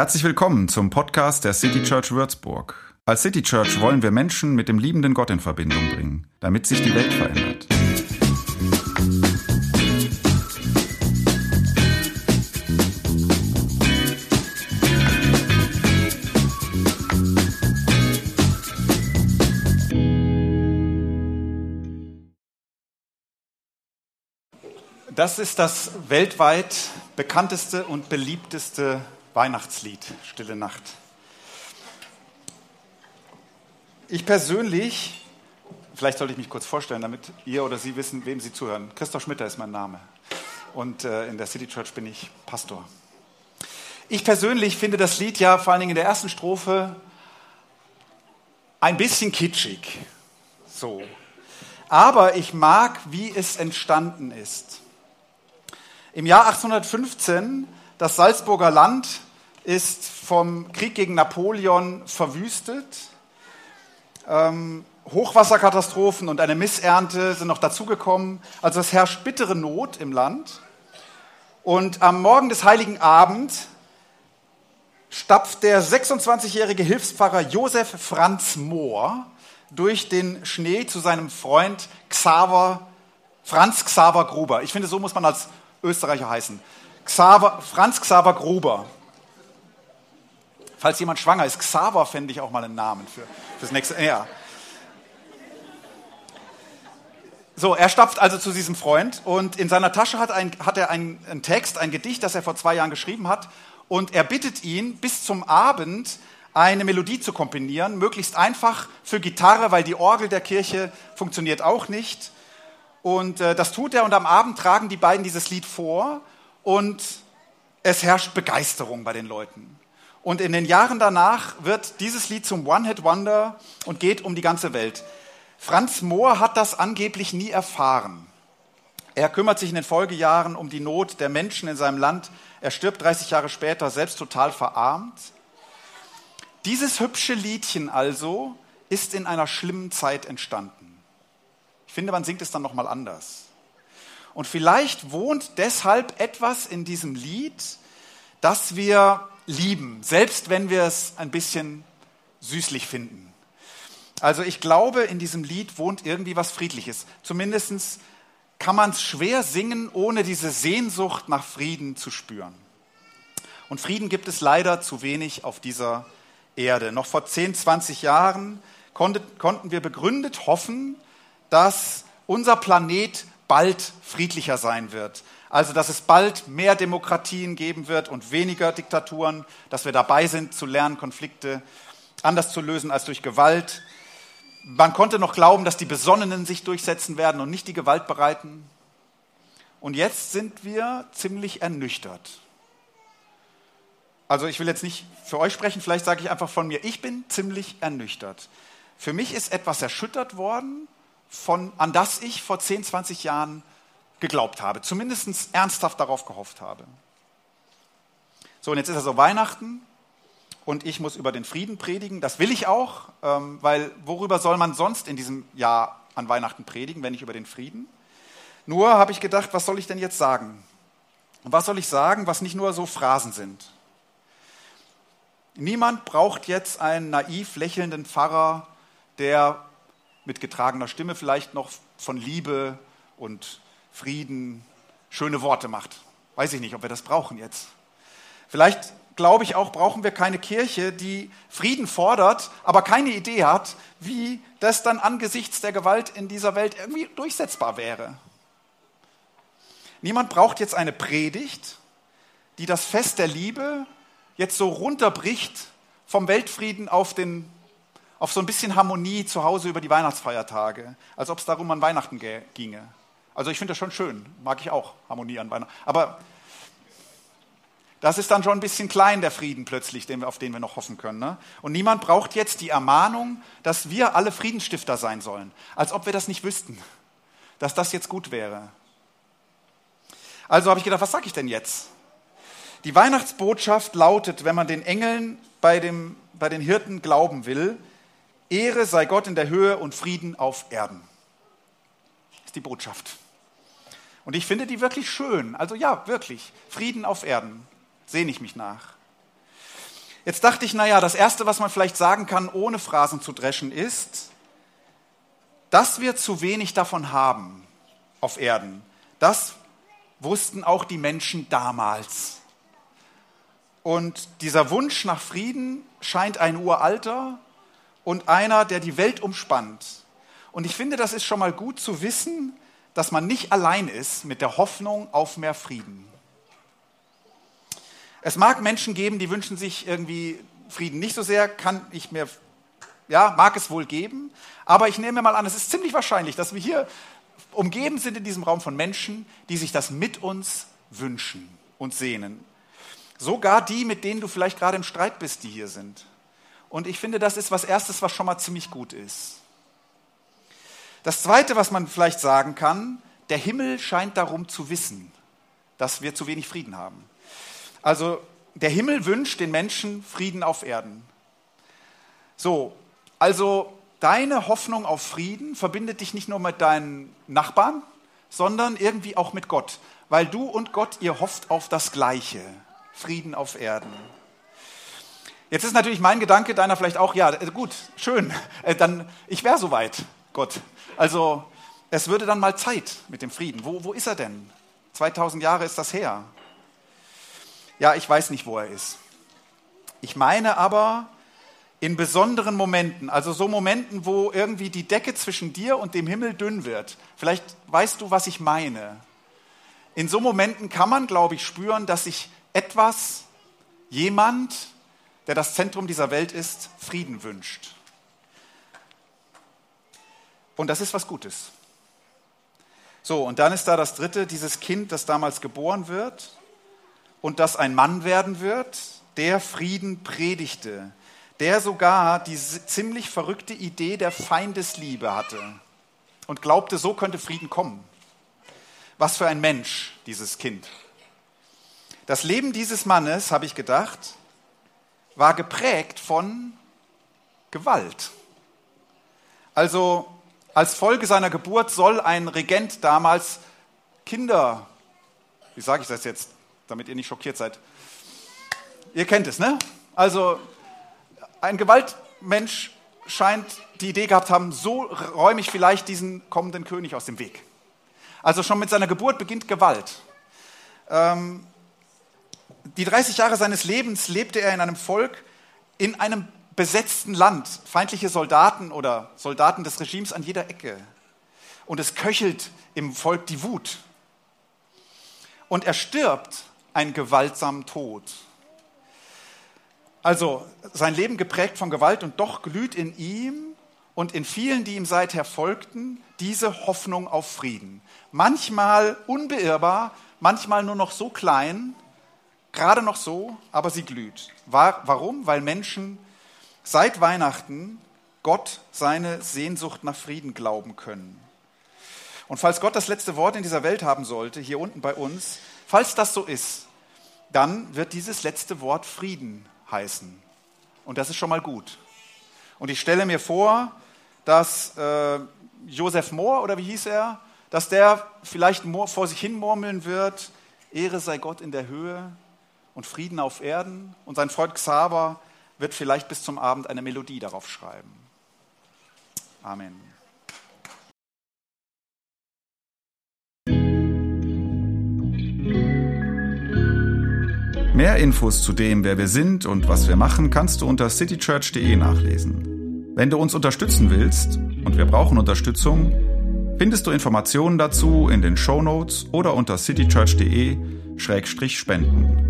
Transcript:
Herzlich willkommen zum Podcast der City Church Würzburg. Als City Church wollen wir Menschen mit dem liebenden Gott in Verbindung bringen, damit sich die Welt verändert. Das ist das weltweit bekannteste und beliebteste Weihnachtslied, Stille Nacht. Ich persönlich, vielleicht sollte ich mich kurz vorstellen, damit ihr oder Sie wissen, wem Sie zuhören. Christoph Schmitter ist mein Name und äh, in der City Church bin ich Pastor. Ich persönlich finde das Lied ja vor allen Dingen in der ersten Strophe ein bisschen kitschig. So. Aber ich mag, wie es entstanden ist. Im Jahr 1815, das Salzburger Land ist vom Krieg gegen Napoleon verwüstet. Ähm, Hochwasserkatastrophen und eine Missernte sind noch dazugekommen. Also es herrscht bittere Not im Land. Und am Morgen des Heiligen Abend stapft der 26-jährige Hilfspfarrer Josef Franz Mohr durch den Schnee zu seinem Freund Xaver, Franz Xaver Gruber. Ich finde, so muss man als Österreicher heißen. Xaver, Franz Xaver Gruber. Falls jemand schwanger ist, Xaver fände ich auch mal einen Namen für das nächste. Ja. So, er stapft also zu diesem Freund und in seiner Tasche hat, ein, hat er einen, einen Text, ein Gedicht, das er vor zwei Jahren geschrieben hat. Und er bittet ihn, bis zum Abend eine Melodie zu komponieren, möglichst einfach für Gitarre, weil die Orgel der Kirche funktioniert auch nicht. Und äh, das tut er und am Abend tragen die beiden dieses Lied vor und es herrscht Begeisterung bei den Leuten. Und in den Jahren danach wird dieses Lied zum One-Hit-Wonder und geht um die ganze Welt. Franz Mohr hat das angeblich nie erfahren. Er kümmert sich in den Folgejahren um die Not der Menschen in seinem Land. Er stirbt 30 Jahre später selbst total verarmt. Dieses hübsche Liedchen also ist in einer schlimmen Zeit entstanden. Ich finde, man singt es dann nochmal anders. Und vielleicht wohnt deshalb etwas in diesem Lied, das wir lieben, selbst wenn wir es ein bisschen süßlich finden. Also ich glaube, in diesem Lied wohnt irgendwie was Friedliches. Zumindest kann man es schwer singen, ohne diese Sehnsucht nach Frieden zu spüren. Und Frieden gibt es leider zu wenig auf dieser Erde. Noch vor 10, 20 Jahren konnten wir begründet hoffen, dass unser Planet bald friedlicher sein wird. Also, dass es bald mehr Demokratien geben wird und weniger Diktaturen, dass wir dabei sind zu lernen, Konflikte anders zu lösen als durch Gewalt. Man konnte noch glauben, dass die Besonnenen sich durchsetzen werden und nicht die Gewaltbereiten. Und jetzt sind wir ziemlich ernüchtert. Also ich will jetzt nicht für euch sprechen, vielleicht sage ich einfach von mir, ich bin ziemlich ernüchtert. Für mich ist etwas erschüttert worden, von, an das ich vor 10, 20 Jahren geglaubt habe, zumindest ernsthaft darauf gehofft habe. So, und jetzt ist also Weihnachten und ich muss über den Frieden predigen. Das will ich auch, ähm, weil worüber soll man sonst in diesem Jahr an Weihnachten predigen, wenn nicht über den Frieden? Nur habe ich gedacht, was soll ich denn jetzt sagen? Und was soll ich sagen, was nicht nur so Phrasen sind? Niemand braucht jetzt einen naiv lächelnden Pfarrer, der mit getragener Stimme vielleicht noch von Liebe und Frieden schöne Worte macht. Weiß ich nicht, ob wir das brauchen jetzt. Vielleicht glaube ich auch, brauchen wir keine Kirche, die Frieden fordert, aber keine Idee hat, wie das dann angesichts der Gewalt in dieser Welt irgendwie durchsetzbar wäre. Niemand braucht jetzt eine Predigt, die das Fest der Liebe jetzt so runterbricht vom Weltfrieden auf den auf so ein bisschen Harmonie zu Hause über die Weihnachtsfeiertage, als ob es darum an Weihnachten ginge. Also ich finde das schon schön, mag ich auch Harmonie an Weihnachten. Aber das ist dann schon ein bisschen klein, der Frieden plötzlich, auf den wir noch hoffen können. Ne? Und niemand braucht jetzt die Ermahnung, dass wir alle Friedensstifter sein sollen, als ob wir das nicht wüssten, dass das jetzt gut wäre. Also habe ich gedacht, was sage ich denn jetzt? Die Weihnachtsbotschaft lautet, wenn man den Engeln bei, dem, bei den Hirten glauben will, Ehre sei Gott in der Höhe und Frieden auf Erden. Das ist die Botschaft. Und ich finde die wirklich schön. Also ja, wirklich. Frieden auf Erden. Sehne ich mich nach. Jetzt dachte ich, naja, das Erste, was man vielleicht sagen kann, ohne Phrasen zu dreschen, ist, dass wir zu wenig davon haben auf Erden. Das wussten auch die Menschen damals. Und dieser Wunsch nach Frieden scheint ein uralter und einer, der die Welt umspannt. Und ich finde, das ist schon mal gut zu wissen, dass man nicht allein ist mit der Hoffnung auf mehr Frieden. Es mag Menschen geben, die wünschen sich irgendwie Frieden nicht so sehr, kann ich mir, ja, mag es wohl geben, aber ich nehme mal an, es ist ziemlich wahrscheinlich, dass wir hier umgeben sind in diesem Raum von Menschen, die sich das mit uns wünschen und sehnen. Sogar die, mit denen du vielleicht gerade im Streit bist, die hier sind. Und ich finde, das ist was Erstes, was schon mal ziemlich gut ist. Das Zweite, was man vielleicht sagen kann, der Himmel scheint darum zu wissen, dass wir zu wenig Frieden haben. Also der Himmel wünscht den Menschen Frieden auf Erden. So, also deine Hoffnung auf Frieden verbindet dich nicht nur mit deinen Nachbarn, sondern irgendwie auch mit Gott, weil du und Gott, ihr hofft auf das Gleiche, Frieden auf Erden. Jetzt ist natürlich mein Gedanke, deiner vielleicht auch, ja, gut, schön, äh, dann, ich wäre soweit, Gott. Also, es würde dann mal Zeit mit dem Frieden. Wo, wo ist er denn? 2000 Jahre ist das her. Ja, ich weiß nicht, wo er ist. Ich meine aber in besonderen Momenten, also so Momenten, wo irgendwie die Decke zwischen dir und dem Himmel dünn wird. Vielleicht weißt du, was ich meine. In so Momenten kann man, glaube ich, spüren, dass sich etwas, jemand, der das Zentrum dieser Welt ist, Frieden wünscht. Und das ist was Gutes. So, und dann ist da das dritte, dieses Kind, das damals geboren wird und das ein Mann werden wird, der Frieden predigte, der sogar die ziemlich verrückte Idee der Feindesliebe hatte und glaubte, so könnte Frieden kommen. Was für ein Mensch, dieses Kind. Das Leben dieses Mannes, habe ich gedacht, war geprägt von Gewalt. Also als Folge seiner Geburt soll ein Regent damals Kinder, wie sage ich das jetzt, damit ihr nicht schockiert seid. Ihr kennt es, ne? Also ein Gewaltmensch scheint die Idee gehabt haben, so räume ich vielleicht diesen kommenden König aus dem Weg. Also schon mit seiner Geburt beginnt Gewalt. Ähm, die 30 Jahre seines Lebens lebte er in einem Volk, in einem besetzten Land, feindliche Soldaten oder Soldaten des Regimes an jeder Ecke. Und es köchelt im Volk die Wut. Und er stirbt einen gewaltsamen Tod. Also sein Leben geprägt von Gewalt und doch glüht in ihm und in vielen, die ihm seither folgten, diese Hoffnung auf Frieden. Manchmal unbeirrbar, manchmal nur noch so klein, gerade noch so, aber sie glüht. Warum? Weil Menschen seit Weihnachten Gott seine Sehnsucht nach Frieden glauben können. Und falls Gott das letzte Wort in dieser Welt haben sollte, hier unten bei uns, falls das so ist, dann wird dieses letzte Wort Frieden heißen. Und das ist schon mal gut. Und ich stelle mir vor, dass äh, Joseph Mohr, oder wie hieß er, dass der vielleicht vor sich hin murmeln wird, Ehre sei Gott in der Höhe und Frieden auf Erden. Und sein Freund Xaver wird vielleicht bis zum Abend eine Melodie darauf schreiben. Amen. Mehr Infos zu dem, wer wir sind und was wir machen, kannst du unter citychurch.de nachlesen. Wenn du uns unterstützen willst, und wir brauchen Unterstützung, findest du Informationen dazu in den Show Notes oder unter citychurch.de-spenden.